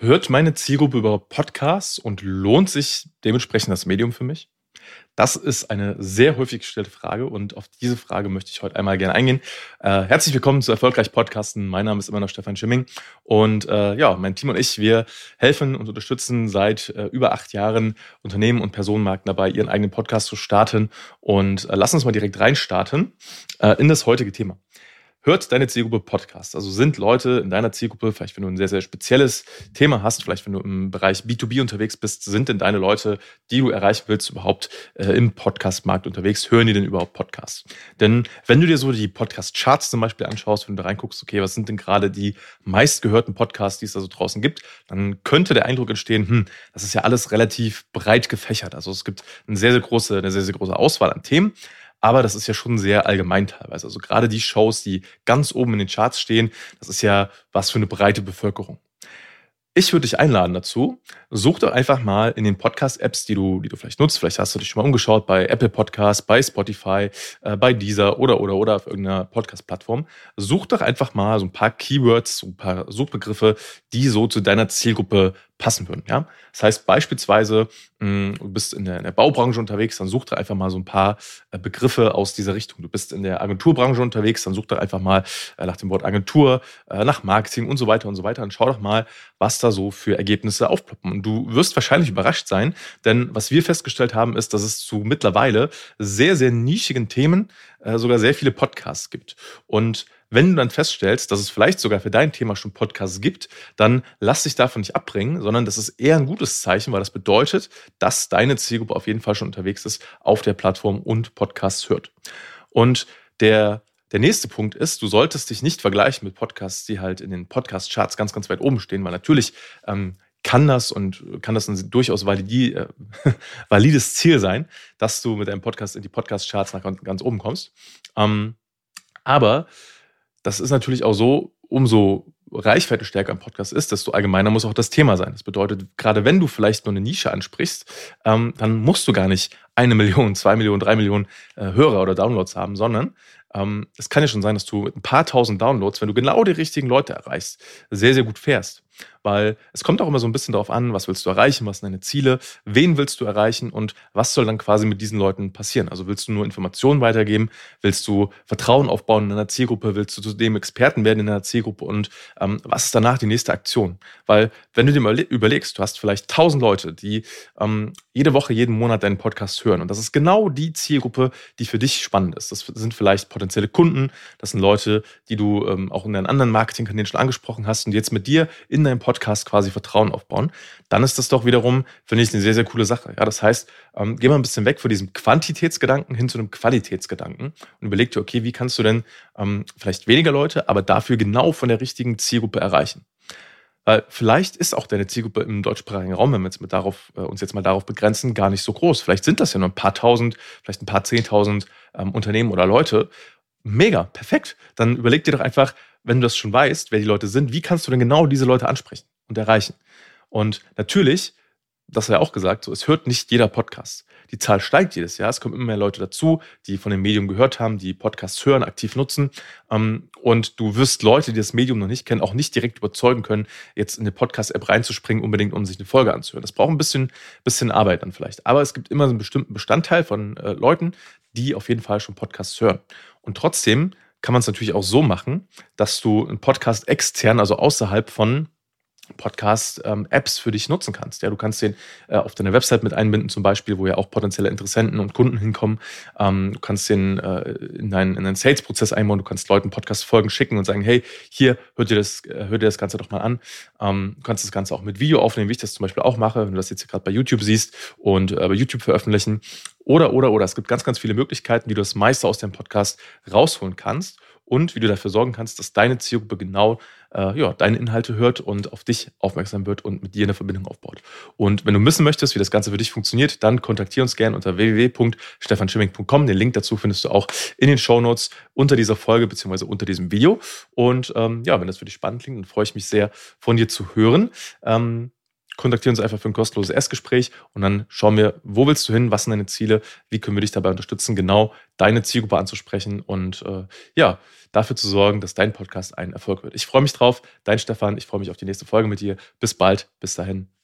Hört meine Zielgruppe überhaupt Podcasts und lohnt sich dementsprechend das Medium für mich? Das ist eine sehr häufig gestellte Frage und auf diese Frage möchte ich heute einmal gerne eingehen. Äh, herzlich willkommen zu Erfolgreich Podcasten. Mein Name ist immer noch Stefan Schimming und äh, ja, mein Team und ich, wir helfen und unterstützen seit äh, über acht Jahren Unternehmen und Personenmarken dabei, ihren eigenen Podcast zu starten und äh, lass uns mal direkt reinstarten äh, in das heutige Thema hört deine Zielgruppe Podcast? Also sind Leute in deiner Zielgruppe, vielleicht wenn du ein sehr, sehr spezielles Thema hast, vielleicht wenn du im Bereich B2B unterwegs bist, sind denn deine Leute, die du erreichen willst, überhaupt äh, im Podcast-Markt unterwegs? Hören die denn überhaupt Podcasts? Denn wenn du dir so die Podcast-Charts zum Beispiel anschaust, wenn du da reinguckst, okay, was sind denn gerade die meistgehörten Podcasts, die es da so draußen gibt, dann könnte der Eindruck entstehen, hm, das ist ja alles relativ breit gefächert. Also es gibt eine sehr, sehr große, eine sehr, sehr große Auswahl an Themen. Aber das ist ja schon sehr allgemein teilweise. Also gerade die Shows, die ganz oben in den Charts stehen, das ist ja was für eine breite Bevölkerung. Ich würde dich einladen dazu. Such doch einfach mal in den Podcast-Apps, die du, die du vielleicht nutzt. Vielleicht hast du dich schon mal umgeschaut bei Apple Podcasts, bei Spotify, äh, bei Deezer oder, oder, oder auf irgendeiner Podcast-Plattform. Such doch einfach mal so ein paar Keywords, so ein paar Suchbegriffe, die so zu deiner Zielgruppe passen würden. Ja? Das heißt beispielsweise, mh, du bist in der, in der, Baubranche unterwegs, dann such dir einfach mal so ein paar äh, Begriffe aus dieser Richtung. Du bist in der Agenturbranche unterwegs, dann such dir einfach mal äh, nach dem Wort Agentur, äh, nach Marketing und so weiter und so weiter und schau doch mal, was da so für Ergebnisse aufploppen. Und du wirst wahrscheinlich überrascht sein, denn was wir festgestellt haben, ist, dass es zu mittlerweile sehr, sehr nischigen Themen sogar sehr viele Podcasts gibt. Und wenn du dann feststellst, dass es vielleicht sogar für dein Thema schon Podcasts gibt, dann lass dich davon nicht abbringen, sondern das ist eher ein gutes Zeichen, weil das bedeutet, dass deine Zielgruppe auf jeden Fall schon unterwegs ist auf der Plattform und Podcasts hört. Und der der nächste Punkt ist, du solltest dich nicht vergleichen mit Podcasts, die halt in den Podcast-Charts ganz, ganz weit oben stehen, weil natürlich ähm, kann das und kann das ein durchaus validi, äh, valides Ziel sein, dass du mit deinem Podcast in die Podcast-Charts nach ganz, ganz oben kommst. Ähm, aber das ist natürlich auch so, umso reichweitenstärker ein Podcast ist, desto allgemeiner muss auch das Thema sein. Das bedeutet, gerade wenn du vielleicht nur eine Nische ansprichst, ähm, dann musst du gar nicht eine Million, zwei Millionen, drei Millionen äh, Hörer oder Downloads haben, sondern ähm, es kann ja schon sein, dass du mit ein paar tausend Downloads, wenn du genau die richtigen Leute erreichst, sehr, sehr gut fährst weil es kommt auch immer so ein bisschen darauf an, was willst du erreichen, was sind deine Ziele, wen willst du erreichen und was soll dann quasi mit diesen Leuten passieren. Also willst du nur Informationen weitergeben, willst du Vertrauen aufbauen in einer Zielgruppe, willst du zu dem Experten werden in einer Zielgruppe? Und ähm, was ist danach die nächste Aktion? Weil wenn du dir mal überlegst, du hast vielleicht tausend Leute, die ähm, jede Woche, jeden Monat deinen Podcast hören. Und das ist genau die Zielgruppe, die für dich spannend ist. Das sind vielleicht potenzielle Kunden, das sind Leute, die du ähm, auch in deinen anderen Marketingkanälen schon angesprochen hast. Und jetzt mit dir in deinem Podcast quasi Vertrauen aufbauen, dann ist das doch wiederum, finde ich, eine sehr, sehr coole Sache. Ja, das heißt, ähm, geh mal ein bisschen weg von diesem Quantitätsgedanken hin zu einem Qualitätsgedanken und überleg dir, okay, wie kannst du denn ähm, vielleicht weniger Leute, aber dafür genau von der richtigen Zielgruppe erreichen? Weil vielleicht ist auch deine Zielgruppe im deutschsprachigen Raum, wenn wir jetzt darauf, äh, uns jetzt mal darauf begrenzen, gar nicht so groß. Vielleicht sind das ja nur ein paar tausend, vielleicht ein paar zehntausend ähm, Unternehmen oder Leute. Mega, perfekt. Dann überleg dir doch einfach, wenn du das schon weißt, wer die Leute sind, wie kannst du denn genau diese Leute ansprechen und erreichen? Und natürlich, das war ja auch gesagt, so, es hört nicht jeder Podcast. Die Zahl steigt jedes Jahr. Es kommen immer mehr Leute dazu, die von dem Medium gehört haben, die Podcasts hören, aktiv nutzen. Ähm, und du wirst Leute, die das Medium noch nicht kennen, auch nicht direkt überzeugen können, jetzt in eine Podcast-App reinzuspringen, unbedingt, um sich eine Folge anzuhören. Das braucht ein bisschen, bisschen Arbeit dann vielleicht. Aber es gibt immer so einen bestimmten Bestandteil von äh, Leuten, die auf jeden Fall schon Podcasts hören. Und trotzdem kann man es natürlich auch so machen, dass du einen Podcast extern, also außerhalb von Podcast-Apps ähm, für dich nutzen kannst. Ja, du kannst den äh, auf deine Website mit einbinden, zum Beispiel, wo ja auch potenzielle Interessenten und Kunden hinkommen. Ähm, du kannst den äh, in deinen, in deinen Sales-Prozess einbauen. Du kannst Leuten Podcast-Folgen schicken und sagen, hey, hier, hört dir das, äh, hört dir das Ganze doch mal an. Ähm, du kannst das Ganze auch mit Video aufnehmen, wie ich das zum Beispiel auch mache, wenn du das jetzt gerade bei YouTube siehst und äh, bei YouTube veröffentlichen. Oder, oder, oder. Es gibt ganz, ganz viele Möglichkeiten, wie du das meiste aus dem Podcast rausholen kannst und wie du dafür sorgen kannst, dass deine Zielgruppe genau äh, ja, deine Inhalte hört und auf dich aufmerksam wird und mit dir eine Verbindung aufbaut. Und wenn du wissen möchtest, wie das Ganze für dich funktioniert, dann kontaktiere uns gerne unter www.stefanschimming.com. Den Link dazu findest du auch in den Show Notes unter dieser Folge beziehungsweise unter diesem Video. Und ähm, ja, wenn das für dich spannend klingt, dann freue ich mich sehr, von dir zu hören. Ähm, kontaktiere uns einfach für ein kostenloses Erstgespräch und dann schauen wir, wo willst du hin, was sind deine Ziele, wie können wir dich dabei unterstützen, genau deine Zielgruppe anzusprechen und äh, ja, dafür zu sorgen, dass dein Podcast ein Erfolg wird. Ich freue mich drauf. Dein Stefan, ich freue mich auf die nächste Folge mit dir. Bis bald. Bis dahin.